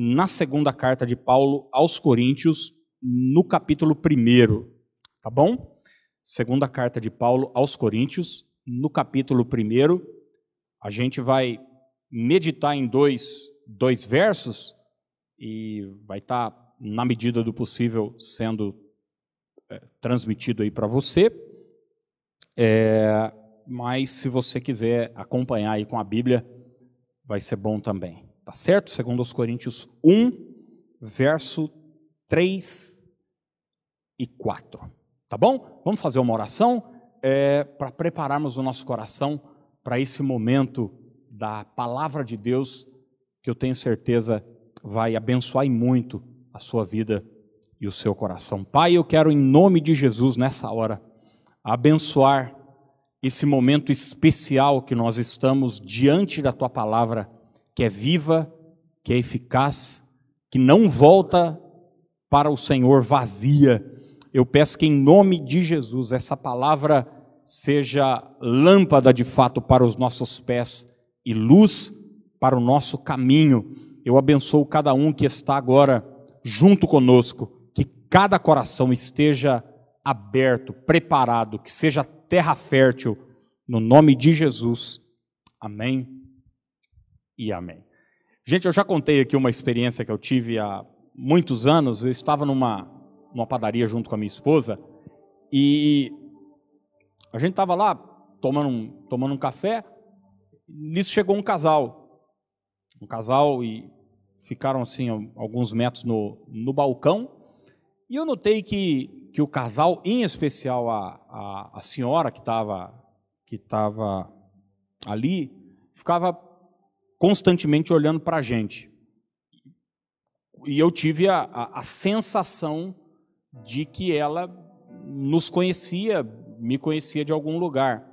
na segunda carta de Paulo aos Coríntios, no capítulo 1, tá bom? Segunda carta de Paulo aos Coríntios, no capítulo 1, a gente vai meditar em dois, dois versos e vai estar, tá, na medida do possível, sendo é, transmitido aí para você. É, mas se você quiser acompanhar aí com a Bíblia, vai ser bom também. Tá certo? Segundo os Coríntios 1, verso 3 e 4. Tá bom? Vamos fazer uma oração é, para prepararmos o nosso coração para esse momento da palavra de Deus, que eu tenho certeza vai abençoar muito a sua vida e o seu coração. Pai, eu quero, em nome de Jesus, nessa hora, abençoar esse momento especial que nós estamos diante da tua palavra, que é viva, que é eficaz, que não volta para o Senhor vazia. Eu peço que, em nome de Jesus, essa palavra seja lâmpada de fato para os nossos pés e luz para o nosso caminho. Eu abençoo cada um que está agora junto conosco, que cada coração esteja aberto, preparado, que seja terra fértil, no nome de Jesus. Amém e amém. Gente, eu já contei aqui uma experiência que eu tive há muitos anos. Eu estava numa, numa padaria junto com a minha esposa e a gente estava lá tomando um, tomando um café. Nisso chegou um casal. Um casal e ficaram assim alguns metros no, no balcão. E eu notei que que o casal, em especial a, a, a senhora que estava que estava ali, ficava constantemente olhando para a gente. E eu tive a, a, a sensação de que ela nos conhecia, me conhecia de algum lugar.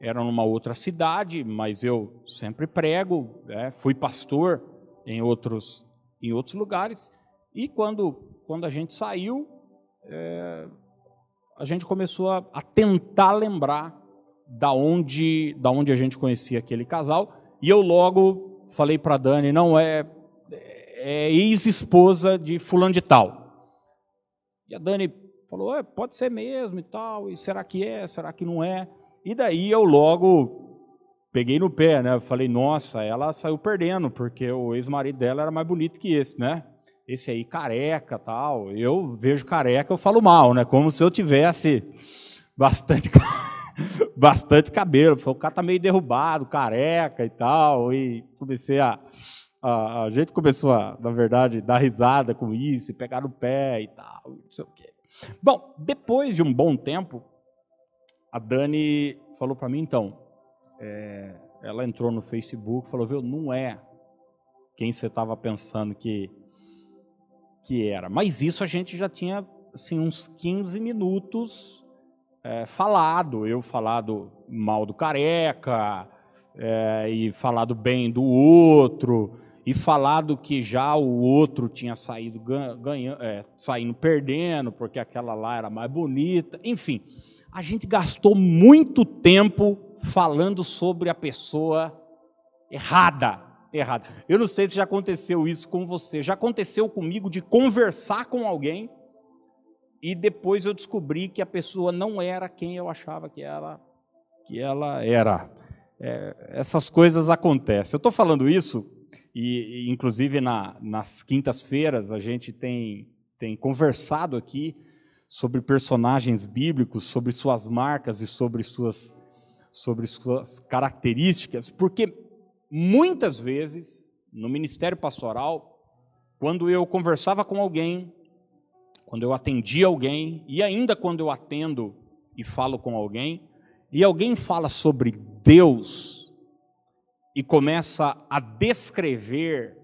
Era numa outra cidade, mas eu sempre prego, né? fui pastor em outros, em outros lugares. E quando, quando a gente saiu, é, a gente começou a, a, tentar lembrar da onde, da onde a gente conhecia aquele casal. E eu logo falei para Dani, não é, é ex-esposa de fulano de tal. E a Dani falou, é, pode ser mesmo e tal. E será que é? Será que não é? E daí eu logo peguei no pé, né? Falei, nossa, ela saiu perdendo porque o ex-marido dela era mais bonito que esse, né? esse aí careca tal. Eu vejo careca, eu falo mal, né? Como se eu tivesse bastante bastante cabelo. O cara tá meio derrubado, careca e tal. E comecei a, a, a gente começou a, na verdade, dar risada com isso, e pegar no pé e tal, não sei o quê. Bom, depois de um bom tempo, a Dani falou para mim, então, é, ela entrou no Facebook, falou, viu, não é quem você estava pensando que que era. Mas isso a gente já tinha assim, uns 15 minutos é, falado. Eu falado mal do careca, é, e falado bem do outro, e falado que já o outro tinha saído ganhando, é, saindo perdendo, porque aquela lá era mais bonita. Enfim, a gente gastou muito tempo falando sobre a pessoa errada errado. Eu não sei se já aconteceu isso com você. Já aconteceu comigo de conversar com alguém e depois eu descobri que a pessoa não era quem eu achava que ela, que ela era. É, essas coisas acontecem. Eu estou falando isso e, inclusive, na, nas quintas-feiras a gente tem, tem conversado aqui sobre personagens bíblicos, sobre suas marcas e sobre suas, sobre suas características, porque muitas vezes, no ministério pastoral, quando eu conversava com alguém, quando eu atendia alguém, e ainda quando eu atendo e falo com alguém, e alguém fala sobre Deus e começa a descrever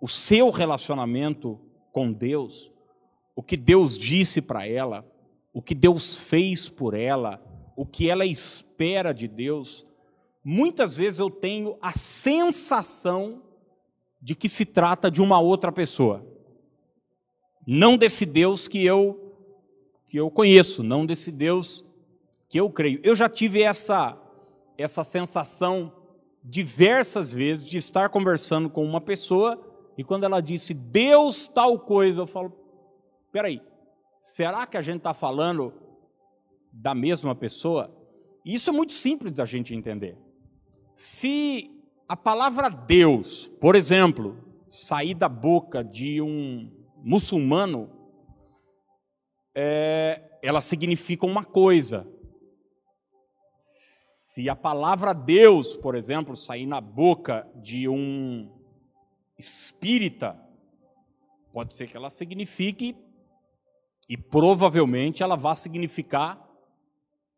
o seu relacionamento com Deus, o que Deus disse para ela, o que Deus fez por ela, o que ela espera de Deus, muitas vezes eu tenho a sensação de que se trata de uma outra pessoa. Não desse Deus que eu que eu conheço, não desse Deus que eu creio. Eu já tive essa essa sensação diversas vezes de estar conversando com uma pessoa e quando ela disse Deus tal coisa, eu falo, peraí, será que a gente está falando da mesma pessoa? Isso é muito simples da gente entender. Se a palavra Deus, por exemplo, sair da boca de um muçulmano, é, ela significa uma coisa. Se a palavra Deus, por exemplo, sair na boca de um espírita, pode ser que ela signifique, e provavelmente ela vá significar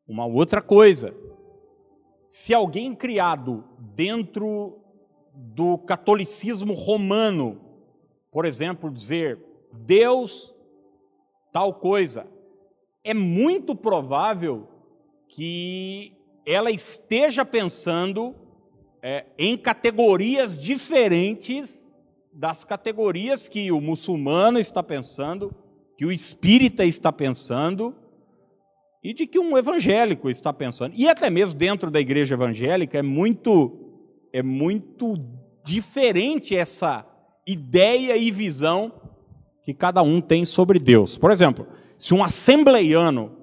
uma outra coisa. Se alguém criado dentro do catolicismo romano, por exemplo, dizer Deus tal coisa, é muito provável que ela esteja pensando é, em categorias diferentes das categorias que o muçulmano está pensando, que o espírita está pensando e de que um evangélico está pensando. E até mesmo dentro da igreja evangélica é muito é muito diferente essa ideia e visão que cada um tem sobre Deus. Por exemplo, se um assembleiano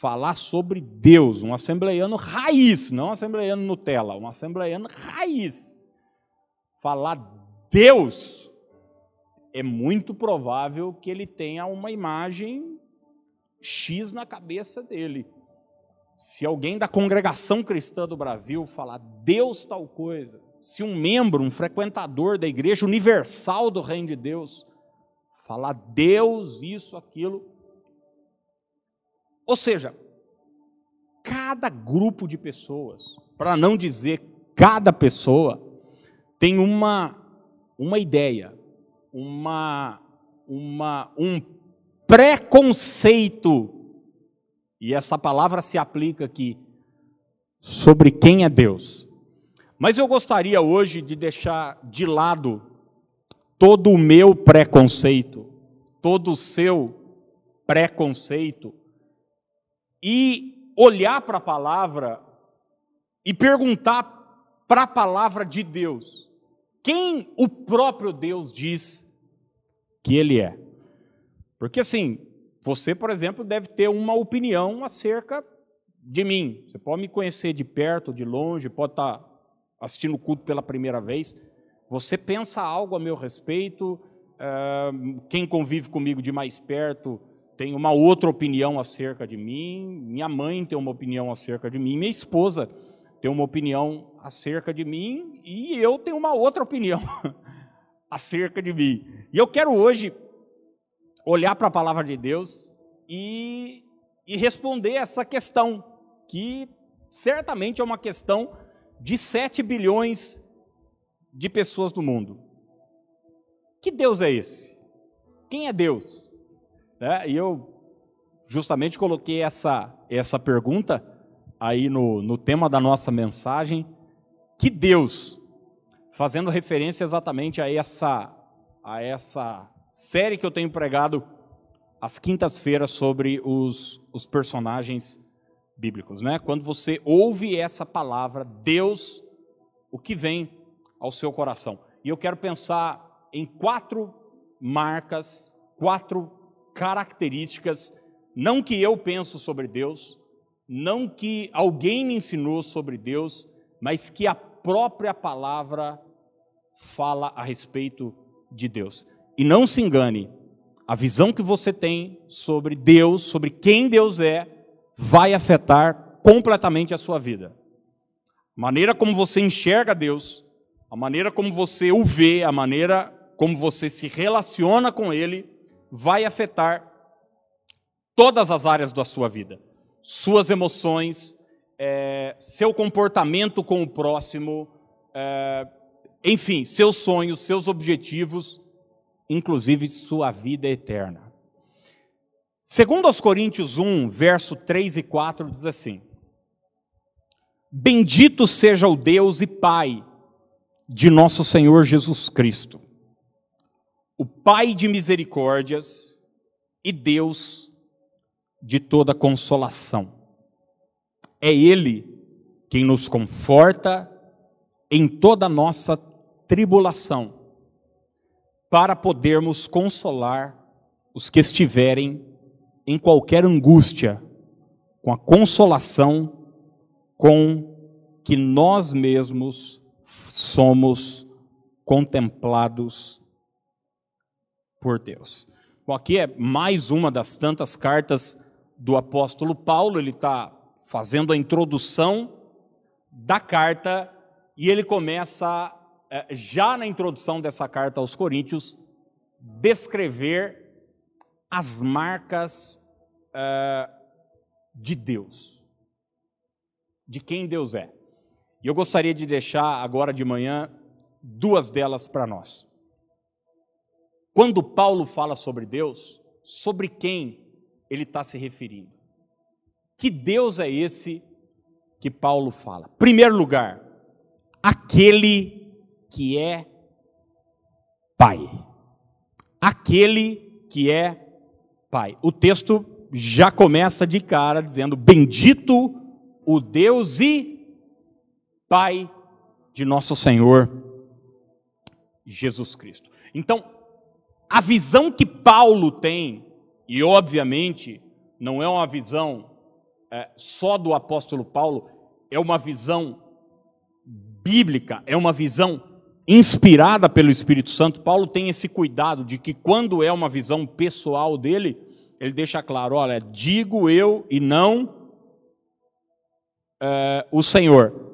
falar sobre Deus, um assembleiano raiz, não um assembleiano Nutella, um assembleiano raiz, falar Deus, é muito provável que ele tenha uma imagem X na cabeça dele. Se alguém da congregação cristã do Brasil falar Deus tal coisa, se um membro, um frequentador da igreja universal do reino de Deus, falar Deus isso, aquilo. Ou seja, cada grupo de pessoas, para não dizer cada pessoa, tem uma, uma ideia, uma, uma, um preconceito, e essa palavra se aplica aqui, sobre quem é Deus. Mas eu gostaria hoje de deixar de lado todo o meu preconceito, todo o seu preconceito, e olhar para a palavra e perguntar para a palavra de Deus: quem o próprio Deus diz que Ele é? Porque assim, você, por exemplo, deve ter uma opinião acerca de mim. Você pode me conhecer de perto, de longe, pode estar assistindo o culto pela primeira vez. Você pensa algo a meu respeito, quem convive comigo de mais perto tem uma outra opinião acerca de mim, minha mãe tem uma opinião acerca de mim, minha esposa tem uma opinião acerca de mim e eu tenho uma outra opinião acerca de mim. E eu quero hoje olhar para a palavra de Deus e, e responder essa questão, que certamente é uma questão de 7 bilhões de pessoas do mundo. Que Deus é esse? Quem é Deus? É, e eu justamente coloquei essa, essa pergunta aí no, no tema da nossa mensagem. Que Deus? Fazendo referência exatamente a essa, a essa série que eu tenho pregado às quintas-feiras sobre os, os personagens bíblicos, né? Quando você ouve essa palavra, Deus, o que vem ao seu coração? E eu quero pensar em quatro marcas, quatro características, não que eu penso sobre Deus, não que alguém me ensinou sobre Deus, mas que a própria palavra fala a respeito de Deus. E não se engane, a visão que você tem sobre Deus, sobre quem Deus é, vai afetar completamente a sua vida. Maneira como você enxerga Deus, a maneira como você o vê, a maneira como você se relaciona com Ele, vai afetar todas as áreas da sua vida. Suas emoções, é, seu comportamento com o próximo, é, enfim, seus sonhos, seus objetivos inclusive sua vida eterna. Segundo aos Coríntios 1, verso 3 e 4 diz assim: Bendito seja o Deus e Pai de nosso Senhor Jesus Cristo, o Pai de misericórdias e Deus de toda consolação. É Ele quem nos conforta em toda nossa tribulação para podermos consolar os que estiverem em qualquer angústia, com a consolação com que nós mesmos somos contemplados por Deus. Bom, aqui é mais uma das tantas cartas do apóstolo Paulo, ele está fazendo a introdução da carta e ele começa, eh, já na introdução dessa carta aos Coríntios, descrever as marcas uh, de Deus, de quem Deus é. E eu gostaria de deixar agora de manhã duas delas para nós. Quando Paulo fala sobre Deus, sobre quem ele está se referindo? Que Deus é esse que Paulo fala? Primeiro lugar, aquele que é Pai. Aquele que é Pai. O texto já começa de cara dizendo: Bendito o Deus e Pai de nosso Senhor Jesus Cristo. Então, a visão que Paulo tem, e obviamente não é uma visão é, só do apóstolo Paulo, é uma visão bíblica, é uma visão inspirada pelo Espírito Santo, Paulo tem esse cuidado de que quando é uma visão pessoal dele, ele deixa claro: olha, digo eu e não é, o Senhor.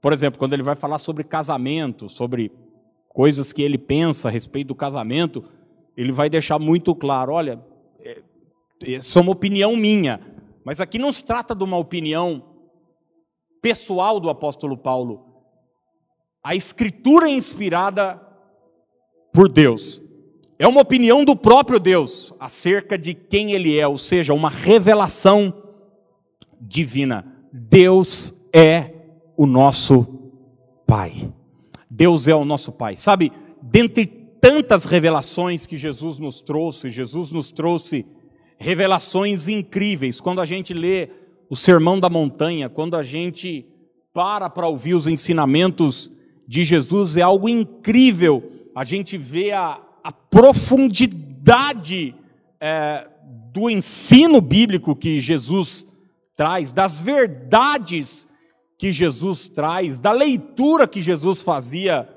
Por exemplo, quando ele vai falar sobre casamento, sobre coisas que ele pensa a respeito do casamento, ele vai deixar muito claro: olha, é, isso é uma opinião minha, mas aqui não se trata de uma opinião pessoal do apóstolo Paulo a escritura é inspirada por Deus. É uma opinião do próprio Deus acerca de quem ele é, ou seja, uma revelação divina. Deus é o nosso Pai. Deus é o nosso Pai. Sabe, dentre tantas revelações que Jesus nos trouxe, Jesus nos trouxe revelações incríveis. Quando a gente lê o Sermão da Montanha, quando a gente para para ouvir os ensinamentos de Jesus é algo incrível. A gente vê a, a profundidade é, do ensino bíblico que Jesus traz, das verdades que Jesus traz, da leitura que Jesus fazia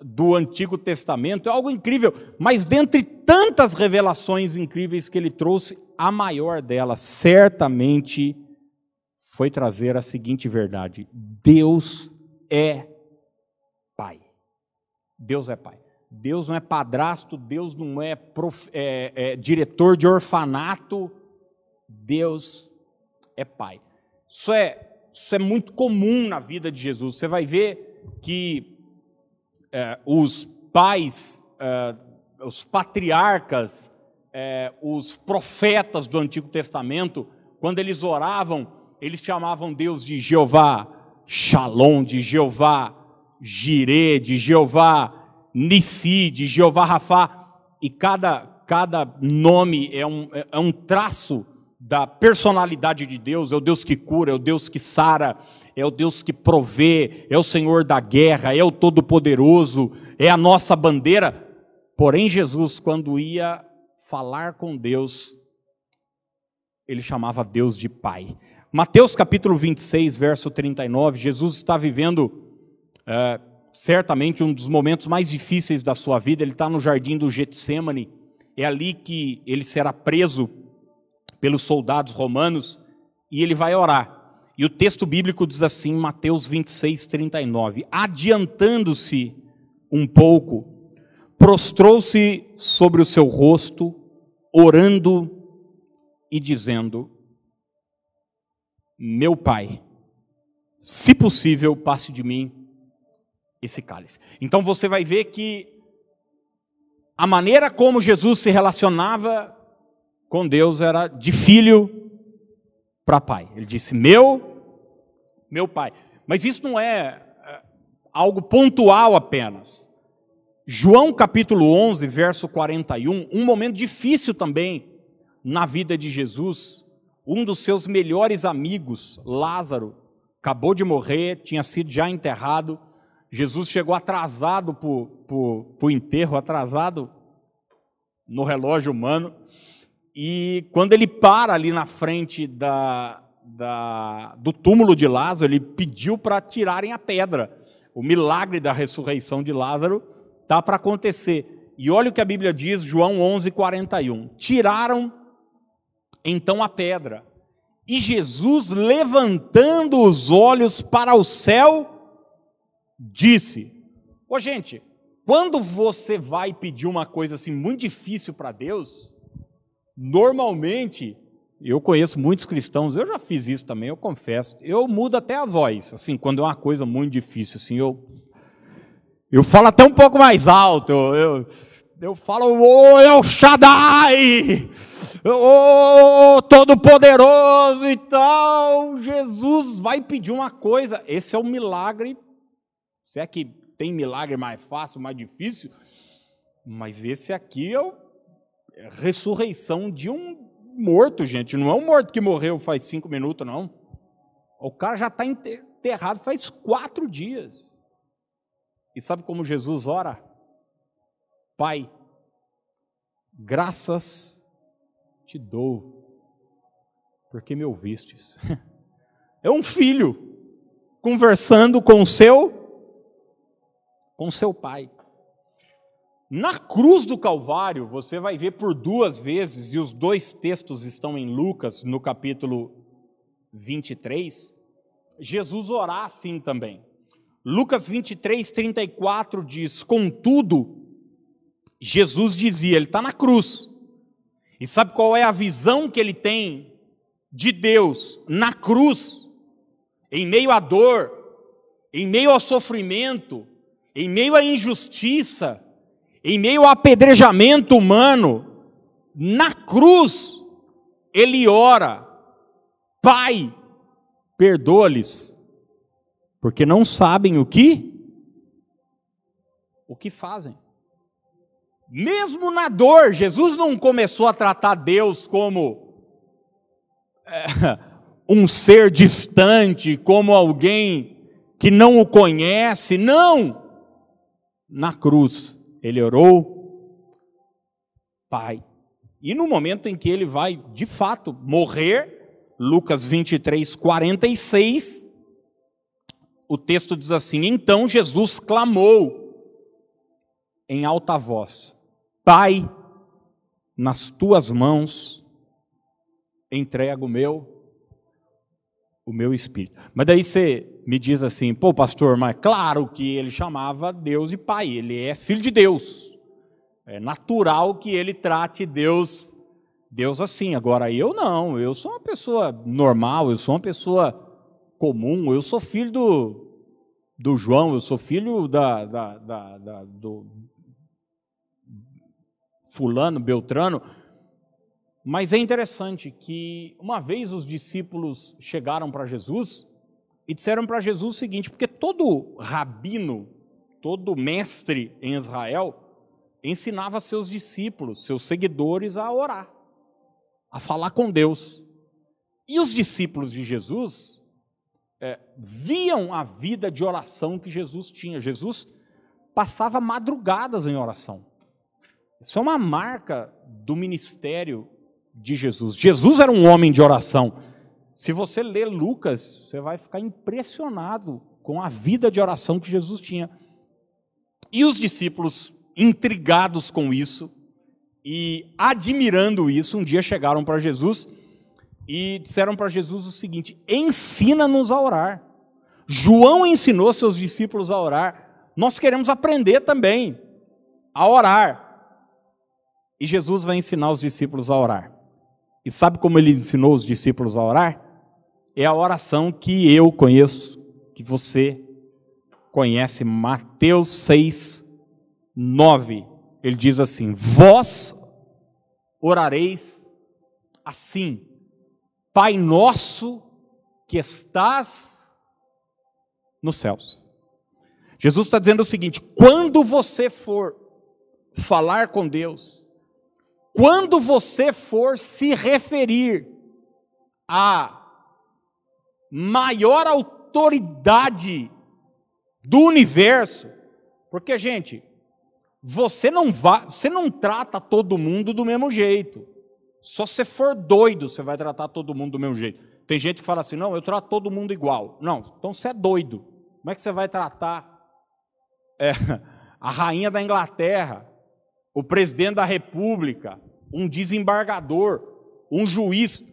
do Antigo Testamento, é algo incrível. Mas dentre tantas revelações incríveis que ele trouxe, a maior delas certamente foi trazer a seguinte verdade: Deus é pai. Deus é pai. Deus não é padrasto, Deus não é, prof, é, é diretor de orfanato, Deus é pai. Isso é, isso é muito comum na vida de Jesus. Você vai ver que é, os pais, é, os patriarcas, é, os profetas do Antigo Testamento, quando eles oravam, eles chamavam Deus de Jeová Shalom, de Jeová Jirê, de Jeová Nissi, de Jeová Rafá, e cada, cada nome é um, é um traço da personalidade de Deus, é o Deus que cura, é o Deus que sara, é o Deus que provê, é o Senhor da guerra, é o Todo-Poderoso, é a nossa bandeira. Porém, Jesus, quando ia falar com Deus, ele chamava Deus de Pai. Mateus capítulo 26, verso 39, Jesus está vivendo é, certamente um dos momentos mais difíceis da sua vida, ele está no jardim do Getsemane, é ali que ele será preso pelos soldados romanos e ele vai orar. E o texto bíblico diz assim, Mateus 26, 39: Adiantando-se um pouco, prostrou-se sobre o seu rosto, orando e dizendo: Meu pai, se possível, passe de mim esse cálice. Então você vai ver que a maneira como Jesus se relacionava com Deus era de filho para pai. Ele disse: "Meu, meu pai". Mas isso não é, é algo pontual apenas. João capítulo 11, verso 41, um momento difícil também na vida de Jesus. Um dos seus melhores amigos, Lázaro, acabou de morrer, tinha sido já enterrado. Jesus chegou atrasado para o enterro, atrasado no relógio humano. E quando ele para ali na frente da, da, do túmulo de Lázaro, ele pediu para tirarem a pedra. O milagre da ressurreição de Lázaro está para acontecer. E olha o que a Bíblia diz, João 11, 41. Tiraram então a pedra. E Jesus, levantando os olhos para o céu, disse: Ô gente, quando você vai pedir uma coisa assim muito difícil para Deus, normalmente, eu conheço muitos cristãos, eu já fiz isso também, eu confesso, eu mudo até a voz, assim, quando é uma coisa muito difícil, assim, eu, eu falo até um pouco mais alto, eu, eu eu falo, ô El Shaddai, ô Todo-Poderoso e tal. Jesus vai pedir uma coisa. Esse é o milagre. Se é que tem milagre mais fácil, mais difícil, mas esse aqui a é ressurreição de um morto, gente. Não é um morto que morreu faz cinco minutos, não. O cara já está enterrado faz quatro dias. E sabe como Jesus ora? Pai, graças te dou, porque me ouvistes. É um filho conversando com seu com seu pai. Na cruz do Calvário, você vai ver por duas vezes, e os dois textos estão em Lucas, no capítulo 23, Jesus orar assim também. Lucas 23, 34 diz: Contudo, Jesus dizia, ele está na cruz. E sabe qual é a visão que ele tem de Deus na cruz, em meio à dor, em meio ao sofrimento, em meio à injustiça, em meio ao apedrejamento humano, na cruz, ele ora: Pai, perdoa-lhes, porque não sabem o que o que fazem. Mesmo na dor, Jesus não começou a tratar Deus como é, um ser distante, como alguém que não o conhece. Não! Na cruz, ele orou, Pai. E no momento em que ele vai, de fato, morrer, Lucas 23, 46, o texto diz assim: Então Jesus clamou em alta voz: Pai, nas tuas mãos entrego o meu o meu espírito. Mas daí você me diz assim, pô, pastor, mas claro que ele chamava Deus de Pai, ele é filho de Deus. É natural que ele trate Deus Deus assim. Agora eu não, eu sou uma pessoa normal, eu sou uma pessoa comum, eu sou filho do, do João, eu sou filho da, da, da, da do, fulano, beltrano. Mas é interessante que uma vez os discípulos chegaram para Jesus e disseram para Jesus o seguinte, porque todo rabino, todo mestre em Israel ensinava seus discípulos, seus seguidores a orar, a falar com Deus. E os discípulos de Jesus é, viam a vida de oração que Jesus tinha. Jesus passava madrugadas em oração. Isso é uma marca do ministério de Jesus. Jesus era um homem de oração. Se você ler Lucas, você vai ficar impressionado com a vida de oração que Jesus tinha. E os discípulos, intrigados com isso e admirando isso, um dia chegaram para Jesus e disseram para Jesus o seguinte: ensina-nos a orar. João ensinou seus discípulos a orar. Nós queremos aprender também a orar. E Jesus vai ensinar os discípulos a orar. E sabe como ele ensinou os discípulos a orar? É a oração que eu conheço, que você conhece, Mateus 6, 9. Ele diz assim: Vós orareis assim, Pai nosso que estás nos céus. Jesus está dizendo o seguinte: quando você for falar com Deus, quando você for se referir à maior autoridade do universo. Porque, gente, você não vai, você não trata todo mundo do mesmo jeito. Só se for doido, você vai tratar todo mundo do mesmo jeito. Tem gente que fala assim: "Não, eu trato todo mundo igual". Não, então você é doido. Como é que você vai tratar é, a rainha da Inglaterra, o presidente da República, um desembargador, um juiz?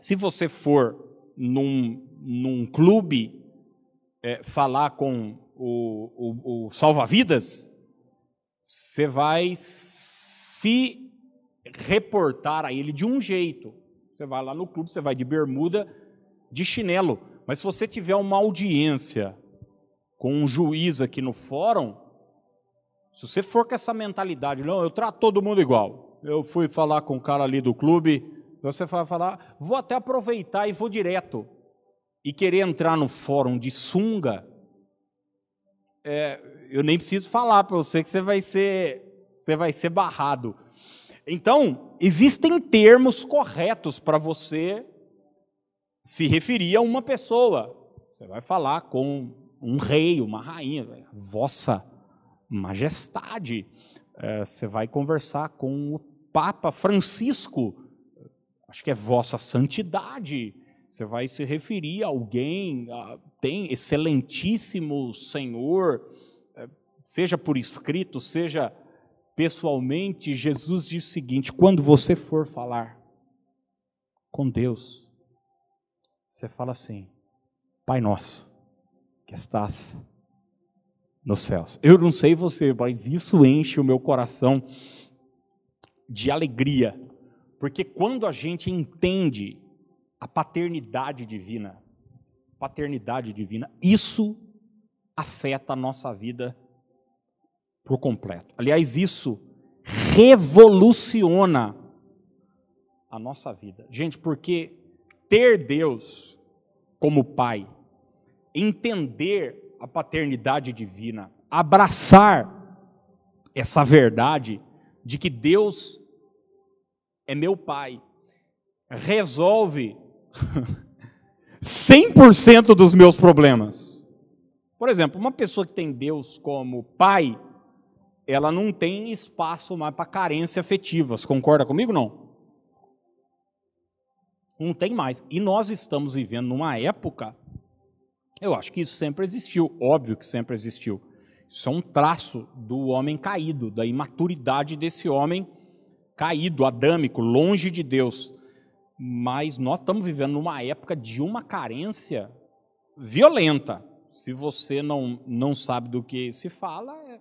Se você for num, num clube é, falar com o, o, o salva-vidas, você vai se reportar a ele de um jeito. Você vai lá no clube, você vai de bermuda, de chinelo. Mas se você tiver uma audiência com um juiz aqui no fórum, se você for com essa mentalidade, não, eu trato todo mundo igual. Eu fui falar com o cara ali do clube, você vai falar, vou até aproveitar e vou direto. E querer entrar no fórum de sunga, é, eu nem preciso falar para você que você vai ser, você vai ser barrado. Então, existem termos corretos para você se referir a uma pessoa. Você vai falar com um rei, uma rainha, vossa majestade. É, você vai conversar com o Papa Francisco, acho que é vossa santidade. Você vai se referir a alguém, a, tem excelentíssimo Senhor, seja por escrito, seja pessoalmente, Jesus diz o seguinte: quando você for falar com Deus, você fala assim: Pai nosso, que estás nos céus. Eu não sei você, mas isso enche o meu coração de alegria, porque quando a gente entende a paternidade divina, paternidade divina, isso afeta a nossa vida por completo. Aliás, isso revoluciona a nossa vida. Gente, porque ter Deus como Pai, entender a paternidade divina, abraçar essa verdade de que Deus é meu Pai, resolve 100% dos meus problemas. Por exemplo, uma pessoa que tem Deus como Pai, ela não tem espaço mais para carência afetivas. Concorda comigo não? Não tem mais. E nós estamos vivendo numa época, eu acho que isso sempre existiu, óbvio que sempre existiu. Isso é um traço do homem caído, da imaturidade desse homem caído, adâmico, longe de Deus. Mas nós estamos vivendo numa época de uma carência violenta. Se você não, não sabe do que se fala, é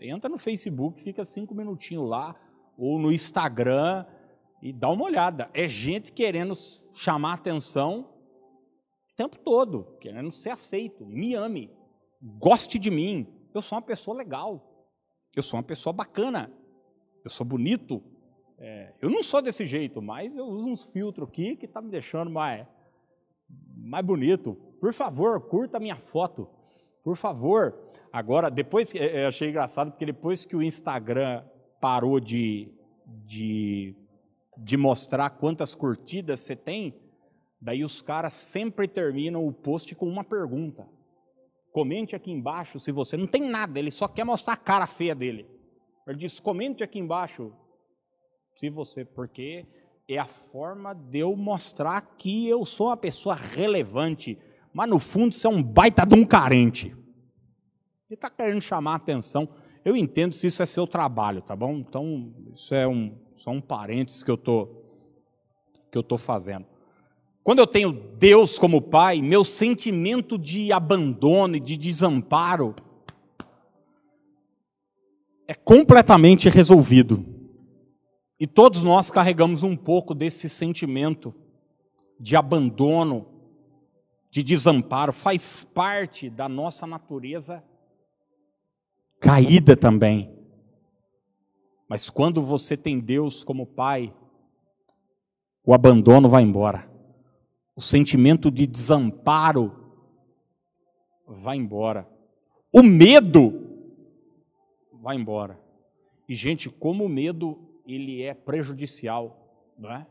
entra no Facebook, fica cinco minutinhos lá, ou no Instagram e dá uma olhada. É gente querendo chamar atenção o tempo todo, querendo ser aceito, me ame, goste de mim. Eu sou uma pessoa legal, eu sou uma pessoa bacana, eu sou bonito. É, eu não sou desse jeito, mas eu uso uns filtros aqui que está me deixando mais, mais bonito. Por favor, curta a minha foto. Por favor, Agora, depois, eu é, é, achei engraçado, porque depois que o Instagram parou de, de, de mostrar quantas curtidas você tem, daí os caras sempre terminam o post com uma pergunta. Comente aqui embaixo se você. Não tem nada, ele só quer mostrar a cara feia dele. Ele diz: comente aqui embaixo se você. Porque é a forma de eu mostrar que eu sou uma pessoa relevante. Mas no fundo você é um baita de um carente. Ele está querendo chamar a atenção. Eu entendo se isso é seu trabalho, tá bom? Então, isso é um, só um parênteses que eu tô, que eu estou fazendo. Quando eu tenho Deus como Pai, meu sentimento de abandono e de desamparo é completamente resolvido. E todos nós carregamos um pouco desse sentimento de abandono, de desamparo, faz parte da nossa natureza caída também. Mas quando você tem Deus como Pai, o abandono vai embora. O sentimento de desamparo vai embora. O medo vai embora. E gente, como o medo ele é prejudicial, não é?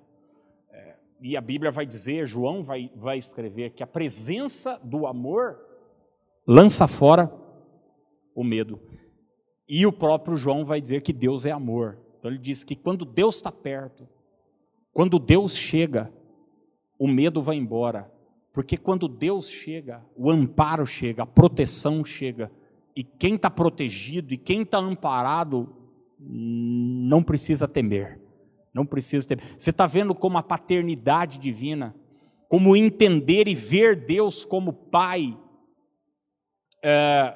é e a Bíblia vai dizer, João vai, vai escrever que a presença do amor lança fora o medo. E o próprio João vai dizer que Deus é amor. Então ele diz que quando Deus está perto, quando Deus chega, o medo vai embora. Porque quando Deus chega, o amparo chega, a proteção chega. E quem está protegido e quem está amparado não precisa temer. Não precisa temer. Você está vendo como a paternidade divina, como entender e ver Deus como Pai, é,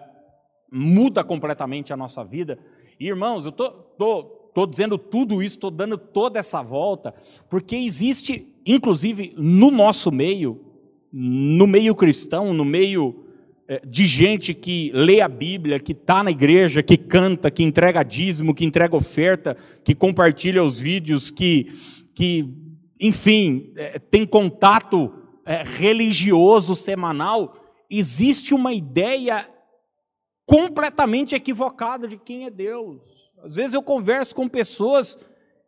muda completamente a nossa vida. E, irmãos, eu estou dizendo tudo isso, estou dando toda essa volta, porque existe, inclusive no nosso meio, no meio cristão, no meio de gente que lê a Bíblia, que está na igreja, que canta, que entrega dízimo, que entrega oferta, que compartilha os vídeos, que, que enfim, é, tem contato é, religioso semanal, existe uma ideia completamente equivocada de quem é Deus. Às vezes eu converso com pessoas,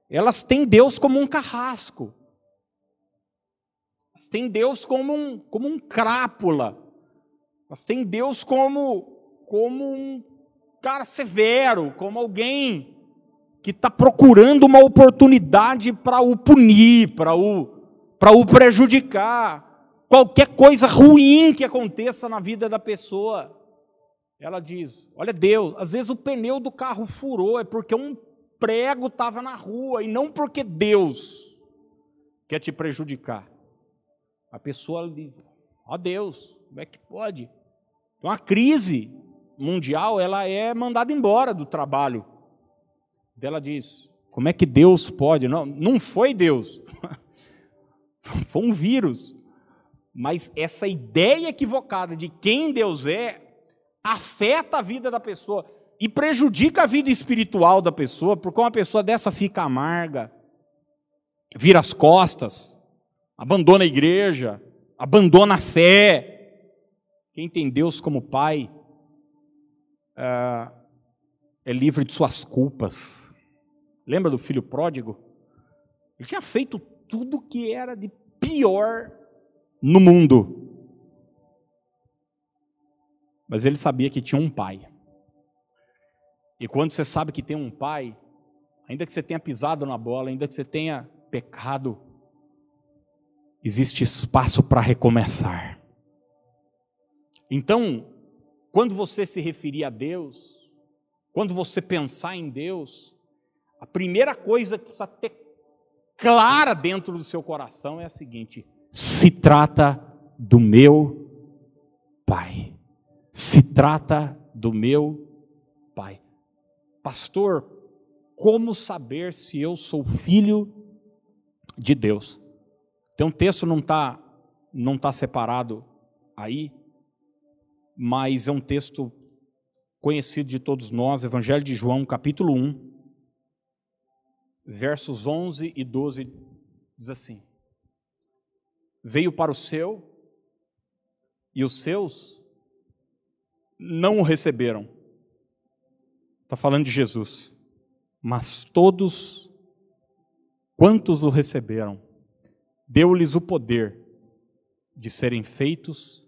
elas têm Deus como um carrasco. Elas têm Deus como um, como um crápula. Elas têm Deus como, como um cara severo, como alguém que está procurando uma oportunidade para o punir, para o, para o prejudicar. Qualquer coisa ruim que aconteça na vida da pessoa. Ela diz: Olha, Deus, às vezes o pneu do carro furou, é porque um prego estava na rua, e não porque Deus quer te prejudicar. A pessoa diz: Ó Deus, como é que pode? Então a crise mundial ela é mandada embora do trabalho. Ela diz: Como é que Deus pode? Não, não foi Deus, foi um vírus. Mas essa ideia equivocada de quem Deus é afeta a vida da pessoa e prejudica a vida espiritual da pessoa, porque uma pessoa dessa fica amarga, vira as costas, abandona a igreja, abandona a fé. Quem tem Deus como Pai é, é livre de suas culpas. Lembra do filho pródigo? Ele tinha feito tudo que era de pior no mundo. Mas ele sabia que tinha um pai. E quando você sabe que tem um pai, ainda que você tenha pisado na bola, ainda que você tenha pecado, existe espaço para recomeçar. Então, quando você se referir a Deus, quando você pensar em Deus, a primeira coisa que precisa ter clara dentro do seu coração é a seguinte: se trata do meu Pai se trata do meu Pai. Pastor, como saber se eu sou filho de Deus? Tem um texto não está não tá separado aí, mas é um texto conhecido de todos nós, Evangelho de João, capítulo 1, versos 11 e 12, diz assim: Veio para o seu, e os seus não o receberam. Está falando de Jesus. Mas todos quantos o receberam, deu-lhes o poder de serem feitos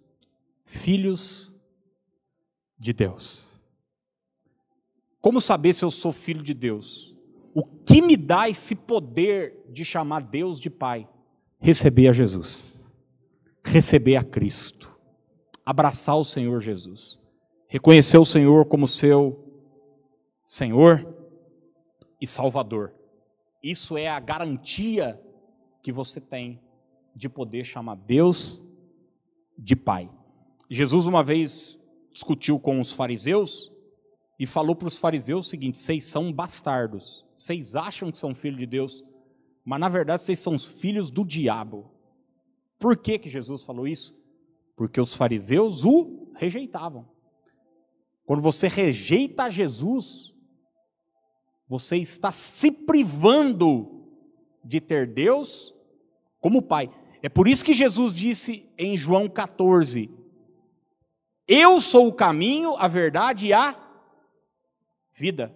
filhos de Deus. Como saber se eu sou filho de Deus? O que me dá esse poder de chamar Deus de Pai? Receber a Jesus, receber a Cristo, abraçar o Senhor Jesus reconhecer o Senhor como seu Senhor e Salvador. Isso é a garantia que você tem de poder chamar Deus de Pai. Jesus uma vez discutiu com os fariseus e falou para os fariseus o seguinte: vocês são bastardos, vocês acham que são filhos de Deus, mas na verdade vocês são os filhos do diabo. Por que, que Jesus falou isso? Porque os fariseus o rejeitavam. Quando você rejeita Jesus, você está se privando de ter Deus como Pai. É por isso que Jesus disse em João 14: Eu sou o caminho, a verdade e a vida.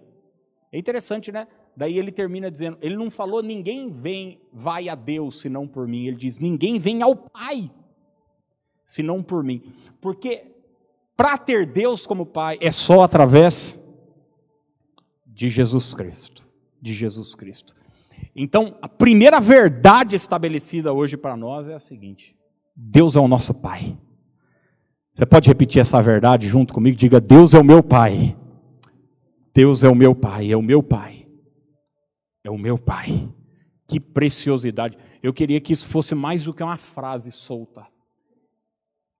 É interessante, né? Daí ele termina dizendo: Ele não falou, ninguém vem, vai a Deus senão por mim. Ele diz: Ninguém vem ao Pai senão por mim. Porque para ter Deus como Pai é só através de Jesus Cristo. De Jesus Cristo. Então, a primeira verdade estabelecida hoje para nós é a seguinte: Deus é o nosso Pai. Você pode repetir essa verdade junto comigo? Diga: Deus é o meu Pai. Deus é o meu Pai, é o meu Pai. É o meu Pai. Que preciosidade. Eu queria que isso fosse mais do que uma frase solta.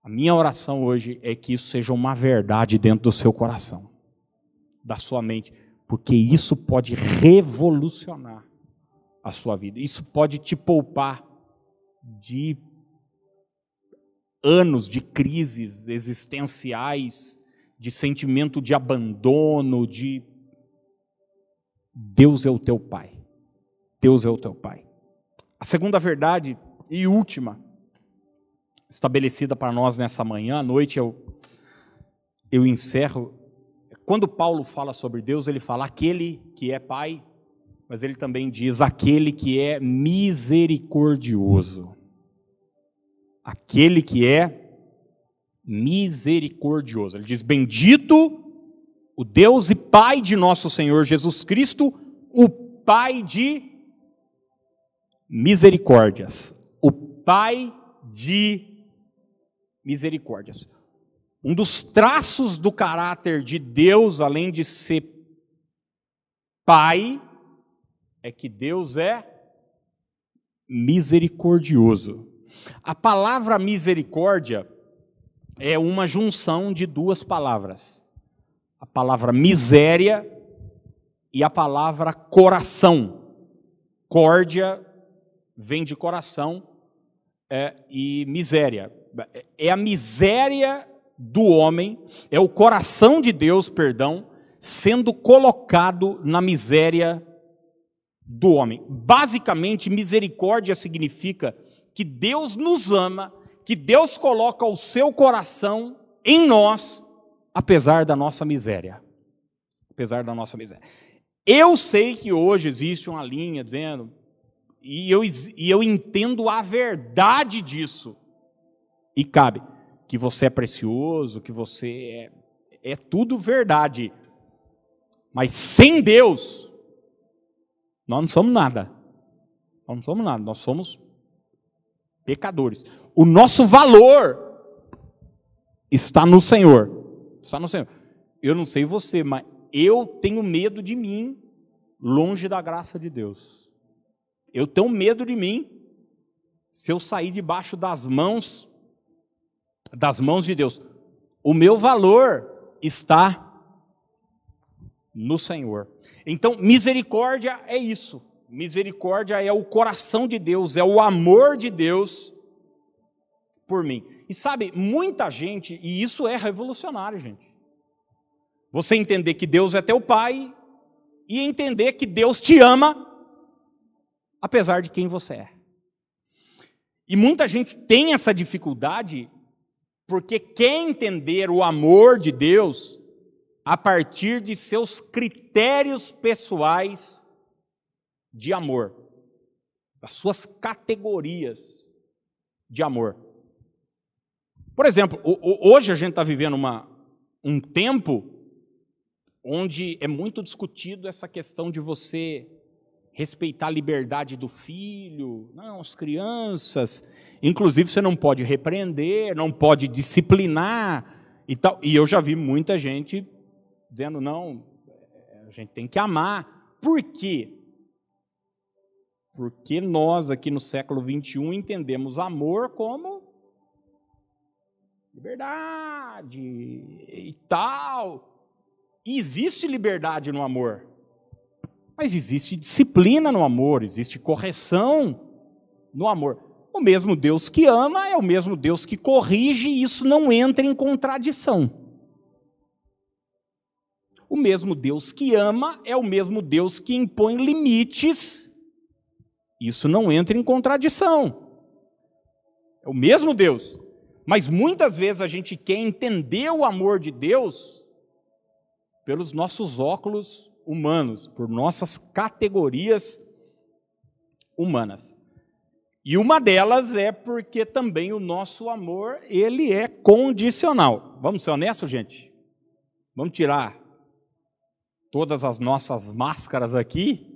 A minha oração hoje é que isso seja uma verdade dentro do seu coração, da sua mente, porque isso pode revolucionar a sua vida. Isso pode te poupar de anos de crises existenciais, de sentimento de abandono, de Deus é o teu pai. Deus é o teu pai. A segunda verdade e última estabelecida para nós nessa manhã, à noite eu eu encerro. Quando Paulo fala sobre Deus, ele fala aquele que é pai, mas ele também diz aquele que é misericordioso. Aquele que é misericordioso. Ele diz: Bendito o Deus e Pai de nosso Senhor Jesus Cristo, o Pai de misericórdias. O Pai de misericórdias. Um dos traços do caráter de Deus, além de ser Pai, é que Deus é misericordioso. A palavra misericórdia é uma junção de duas palavras: a palavra miséria e a palavra coração. Córdia vem de coração é, e miséria. É a miséria do homem, é o coração de Deus, perdão, sendo colocado na miséria do homem. Basicamente, misericórdia significa que Deus nos ama, que Deus coloca o seu coração em nós, apesar da nossa miséria. Apesar da nossa miséria. Eu sei que hoje existe uma linha dizendo, e eu, e eu entendo a verdade disso. E cabe que você é precioso, que você é, é tudo verdade. Mas sem Deus, nós não somos nada. Nós não somos nada, nós somos pecadores. O nosso valor está no Senhor. Está no Senhor. Eu não sei você, mas eu tenho medo de mim longe da graça de Deus. Eu tenho medo de mim se eu sair debaixo das mãos das mãos de Deus. O meu valor está no Senhor. Então, misericórdia é isso. Misericórdia é o coração de Deus, é o amor de Deus por mim. E sabe, muita gente, e isso é revolucionário, gente. Você entender que Deus é teu pai e entender que Deus te ama apesar de quem você é. E muita gente tem essa dificuldade porque quer entender o amor de Deus a partir de seus critérios pessoais de amor, das suas categorias de amor. Por exemplo, hoje a gente está vivendo uma, um tempo onde é muito discutido essa questão de você respeitar a liberdade do filho, não, as crianças. Inclusive, você não pode repreender, não pode disciplinar e tal. E eu já vi muita gente dizendo, não, a gente tem que amar. Por quê? Porque nós, aqui no século XXI, entendemos amor como liberdade e tal. E existe liberdade no amor. Mas existe disciplina no amor, existe correção no amor. O mesmo Deus que ama é o mesmo Deus que corrige, e isso não entra em contradição. O mesmo Deus que ama é o mesmo Deus que impõe limites, isso não entra em contradição. É o mesmo Deus. Mas muitas vezes a gente quer entender o amor de Deus pelos nossos óculos humanos, por nossas categorias humanas. E uma delas é porque também o nosso amor, ele é condicional. Vamos ser honestos, gente? Vamos tirar todas as nossas máscaras aqui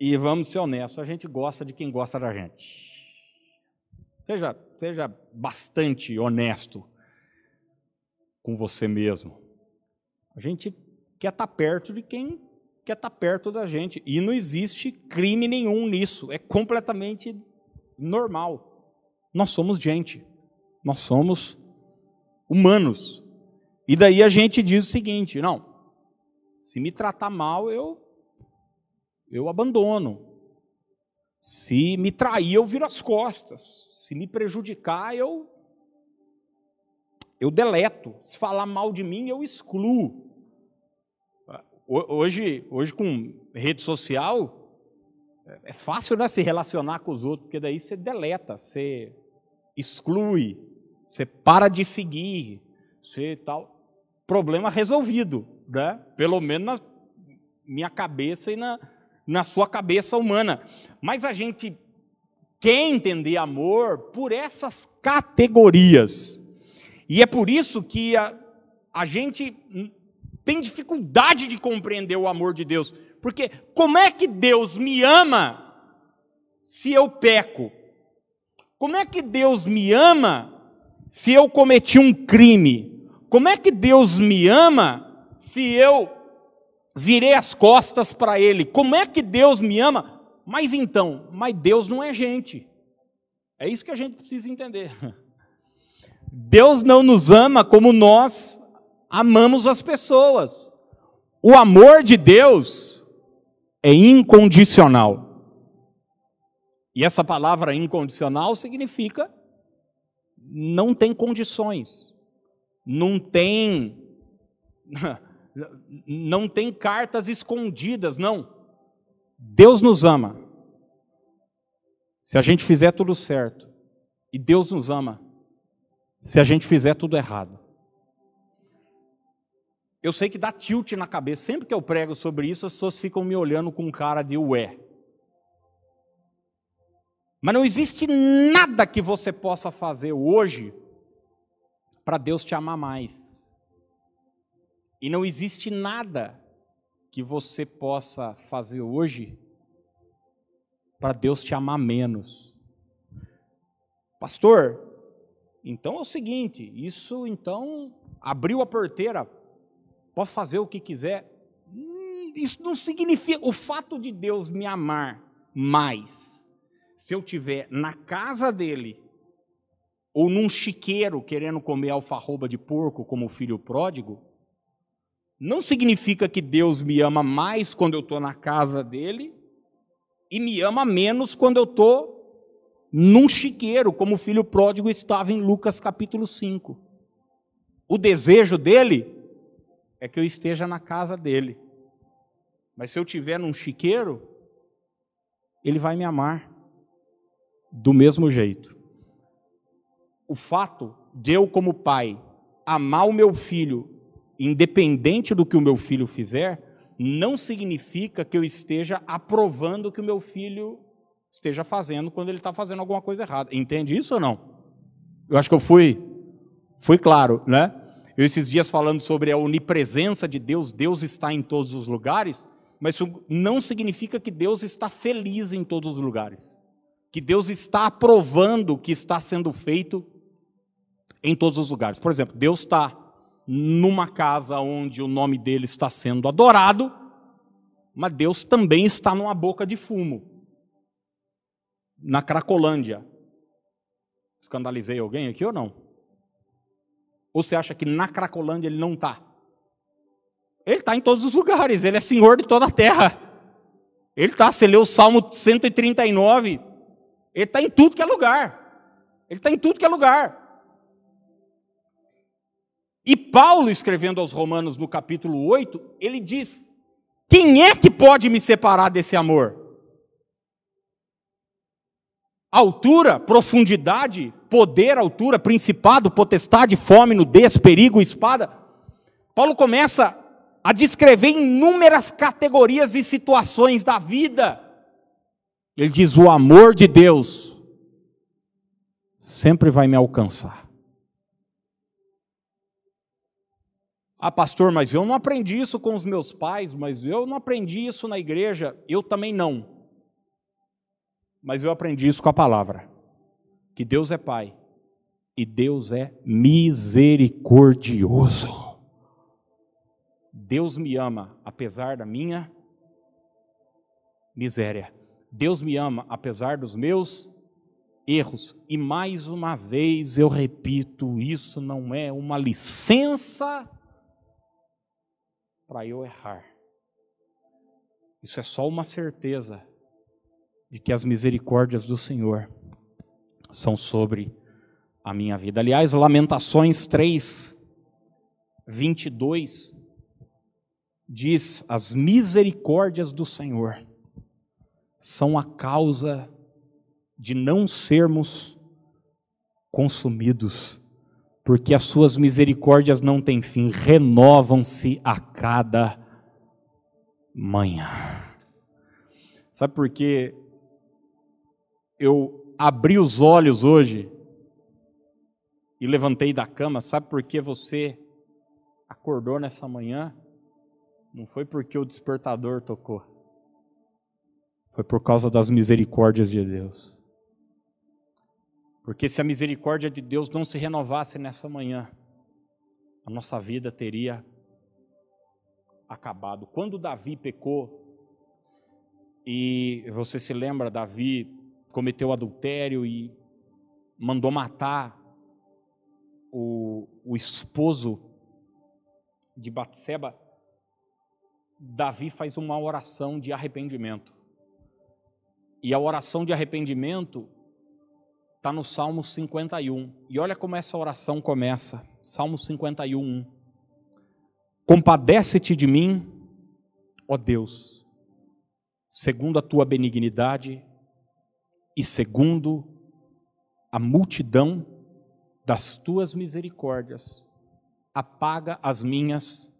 e vamos ser honestos, a gente gosta de quem gosta da gente. Seja, seja bastante honesto com você mesmo. A gente quer estar perto de quem quer estar perto da gente. E não existe crime nenhum nisso. É completamente normal. Nós somos gente. Nós somos humanos. E daí a gente diz o seguinte: não, se me tratar mal, eu eu abandono. Se me trair, eu viro as costas. Se me prejudicar, eu eu deleto. Se falar mal de mim, eu excluo. Hoje, hoje com rede social, é fácil né, se relacionar com os outros, porque daí você deleta, você exclui, você para de seguir, você tal. Problema resolvido, né? Pelo menos na minha cabeça e na, na sua cabeça humana. Mas a gente quer entender amor por essas categorias. E é por isso que a, a gente tem dificuldade de compreender o amor de Deus. Porque como é que Deus me ama se eu peco? Como é que Deus me ama se eu cometi um crime? Como é que Deus me ama se eu virei as costas para Ele? Como é que Deus me ama? Mas então, mas Deus não é gente. É isso que a gente precisa entender. Deus não nos ama como nós amamos as pessoas. O amor de Deus é incondicional. E essa palavra incondicional significa não tem condições, não tem não tem cartas escondidas, não. Deus nos ama. Se a gente fizer tudo certo, e Deus nos ama, se a gente fizer tudo errado. Eu sei que dá tilt na cabeça. Sempre que eu prego sobre isso, as pessoas ficam me olhando com cara de ué. Mas não existe nada que você possa fazer hoje para Deus te amar mais. E não existe nada que você possa fazer hoje para Deus te amar menos. Pastor, então é o seguinte, isso então abriu a porteira, pode fazer o que quiser. Hum, isso não significa o fato de Deus me amar mais. Se eu tiver na casa dele ou num chiqueiro querendo comer alfarroba de porco como o filho pródigo, não significa que Deus me ama mais quando eu estou na casa dele e me ama menos quando eu estou num chiqueiro, como o filho pródigo estava em Lucas capítulo 5. O desejo dele é que eu esteja na casa dele. Mas se eu estiver num chiqueiro, ele vai me amar do mesmo jeito. O fato de eu, como pai, amar o meu filho, independente do que o meu filho fizer, não significa que eu esteja aprovando o que o meu filho esteja fazendo quando ele está fazendo alguma coisa errada. Entende isso ou não? Eu acho que eu fui, fui claro, né? Eu esses dias falando sobre a onipresença de Deus, Deus está em todos os lugares, mas isso não significa que Deus está feliz em todos os lugares. Que Deus está aprovando o que está sendo feito em todos os lugares. Por exemplo, Deus está numa casa onde o nome dele está sendo adorado, mas Deus também está numa boca de fumo na Cracolândia. Escandalizei alguém aqui ou não? Ou você acha que na Cracolândia ele não está? Ele está em todos os lugares, ele é senhor de toda a terra. Ele está, você leu o Salmo 139, ele está em tudo que é lugar. Ele está em tudo que é lugar. E Paulo, escrevendo aos Romanos no capítulo 8, ele diz: Quem é que pode me separar desse amor? altura, profundidade, poder, altura, principado, potestade, fome, nudez, perigo, espada. Paulo começa a descrever inúmeras categorias e situações da vida Ele diz: o amor de Deus sempre vai me alcançar. Ah, pastor, mas eu não aprendi isso com os meus pais, mas eu não aprendi isso na igreja. Eu também não. Mas eu aprendi isso com a palavra: que Deus é Pai e Deus é misericordioso. Deus me ama apesar da minha miséria. Deus me ama apesar dos meus erros. E mais uma vez eu repito: isso não é uma licença para eu errar. Isso é só uma certeza de que as misericórdias do Senhor são sobre a minha vida. Aliás, Lamentações 3, 22 diz: As misericórdias do Senhor são a causa de não sermos consumidos, porque as suas misericórdias não têm fim, renovam-se a cada manhã. Sabe por que eu abri os olhos hoje e levantei da cama? Sabe por que você acordou nessa manhã? Não foi porque o despertador tocou foi por causa das misericórdias de Deus. Porque se a misericórdia de Deus não se renovasse nessa manhã, a nossa vida teria acabado. Quando Davi pecou, e você se lembra, Davi cometeu adultério e mandou matar o, o esposo de Batseba, Davi faz uma oração de arrependimento. E a oração de arrependimento está no Salmo 51. E olha como essa oração começa. Salmo 51. Compadece-te de mim, ó Deus, segundo a tua benignidade e segundo a multidão das tuas misericórdias, apaga as minhas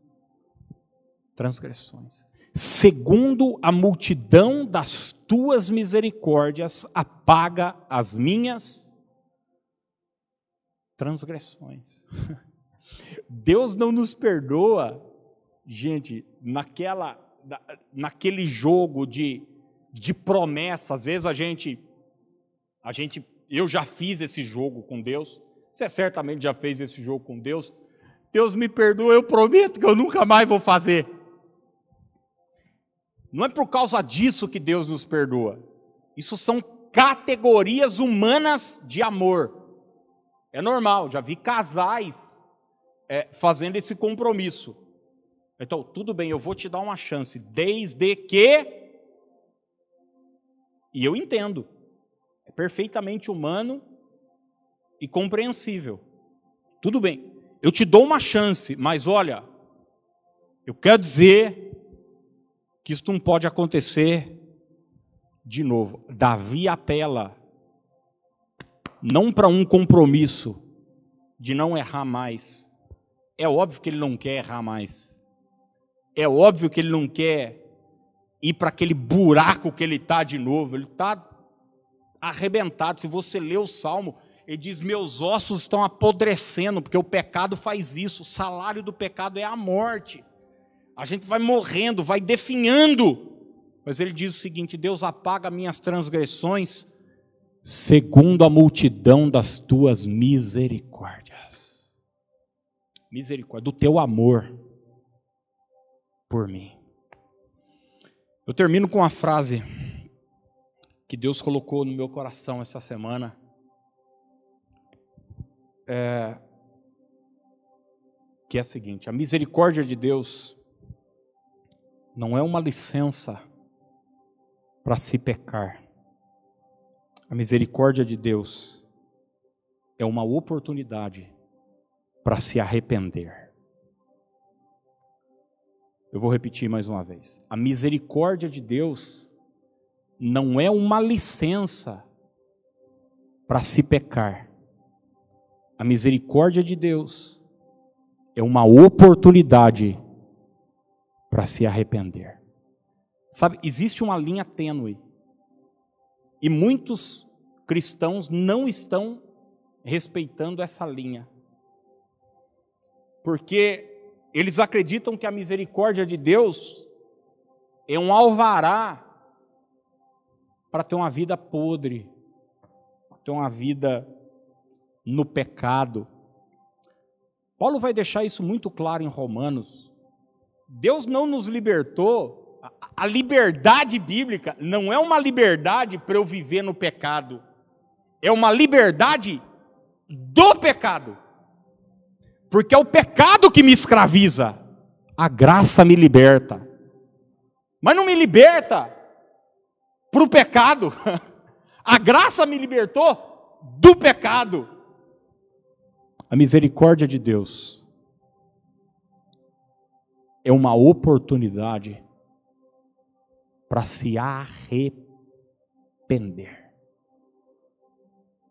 transgressões segundo a multidão das tuas misericórdias, apaga as minhas transgressões. Deus não nos perdoa, gente, naquela, naquele jogo de, de promessa. Às vezes a gente, a gente, eu já fiz esse jogo com Deus. Você certamente já fez esse jogo com Deus. Deus me perdoa, eu prometo que eu nunca mais vou fazer. Não é por causa disso que Deus nos perdoa. Isso são categorias humanas de amor. É normal, já vi casais é, fazendo esse compromisso. Então, tudo bem, eu vou te dar uma chance, desde que. E eu entendo, é perfeitamente humano e compreensível. Tudo bem, eu te dou uma chance, mas olha, eu quero dizer que isso não pode acontecer de novo. Davi apela não para um compromisso de não errar mais. É óbvio que ele não quer errar mais. É óbvio que ele não quer ir para aquele buraco que ele está de novo. Ele está arrebentado. Se você lê o salmo, ele diz: Meus ossos estão apodrecendo, porque o pecado faz isso. O salário do pecado é a morte. A gente vai morrendo, vai definhando. Mas ele diz o seguinte: Deus apaga minhas transgressões segundo a multidão das tuas misericórdias. Misericórdia, do teu amor por mim. Eu termino com uma frase que Deus colocou no meu coração essa semana. É, que é a seguinte: a misericórdia de Deus não é uma licença para se pecar. A misericórdia de Deus é uma oportunidade para se arrepender. Eu vou repetir mais uma vez. A misericórdia de Deus não é uma licença para se pecar. A misericórdia de Deus é uma oportunidade para se arrepender. Sabe, existe uma linha tênue E muitos cristãos não estão respeitando essa linha. Porque eles acreditam que a misericórdia de Deus é um alvará para ter uma vida podre, ter uma vida no pecado. Paulo vai deixar isso muito claro em Romanos. Deus não nos libertou a liberdade bíblica não é uma liberdade para eu viver no pecado, é uma liberdade do pecado. Porque é o pecado que me escraviza, a graça me liberta. Mas não me liberta para o pecado, a graça me libertou do pecado. A misericórdia de Deus é uma oportunidade para se arrepender,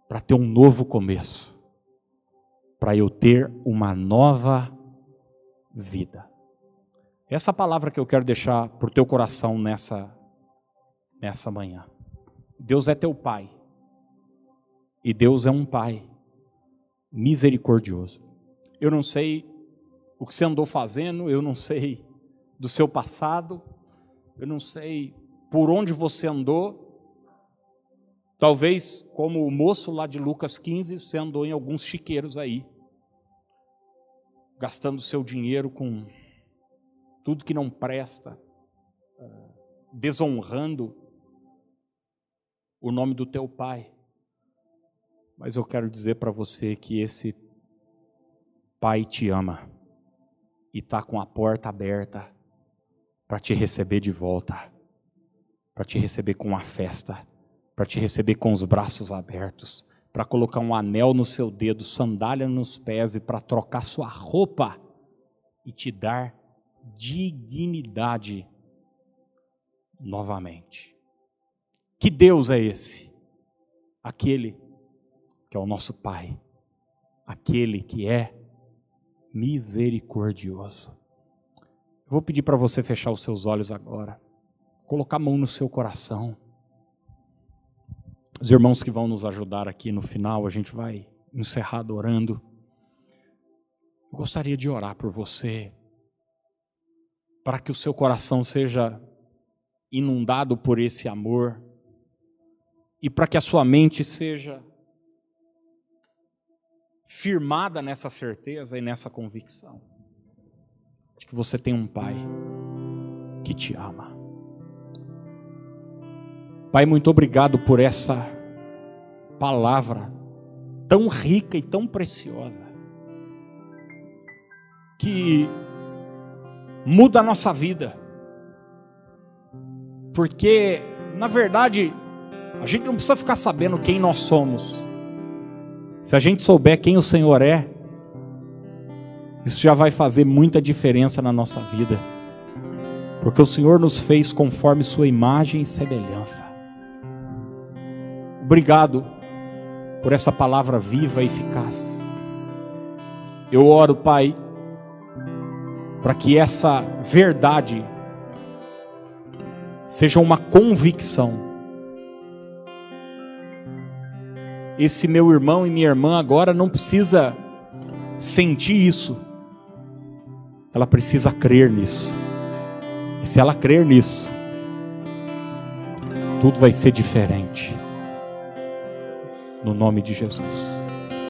para ter um novo começo, para eu ter uma nova vida. Essa palavra que eu quero deixar para o teu coração nessa, nessa manhã. Deus é teu Pai. E Deus é um Pai misericordioso. Eu não sei o que você andou fazendo, eu não sei do seu passado, eu não sei por onde você andou. Talvez, como o moço lá de Lucas 15, você andou em alguns chiqueiros aí, gastando seu dinheiro com tudo que não presta, eh, desonrando o nome do teu pai. Mas eu quero dizer para você que esse pai te ama e está com a porta aberta para te receber de volta, para te receber com uma festa, para te receber com os braços abertos, para colocar um anel no seu dedo, sandália nos pés e para trocar sua roupa e te dar dignidade novamente. Que Deus é esse? Aquele que é o nosso Pai, aquele que é misericordioso. Eu vou pedir para você fechar os seus olhos agora, colocar a mão no seu coração. Os irmãos que vão nos ajudar aqui no final, a gente vai encerrar orando. Eu gostaria de orar por você, para que o seu coração seja inundado por esse amor e para que a sua mente seja firmada nessa certeza e nessa convicção de que você tem um Pai que te ama. Pai, muito obrigado por essa palavra tão rica e tão preciosa, que muda a nossa vida, porque, na verdade, a gente não precisa ficar sabendo quem nós somos, se a gente souber quem o Senhor é, isso já vai fazer muita diferença na nossa vida. Porque o Senhor nos fez conforme Sua imagem e semelhança. Obrigado por essa palavra viva e eficaz. Eu oro, Pai, para que essa verdade seja uma convicção. Esse meu irmão e minha irmã agora não precisa sentir isso, ela precisa crer nisso. E se ela crer nisso, tudo vai ser diferente. No nome de Jesus.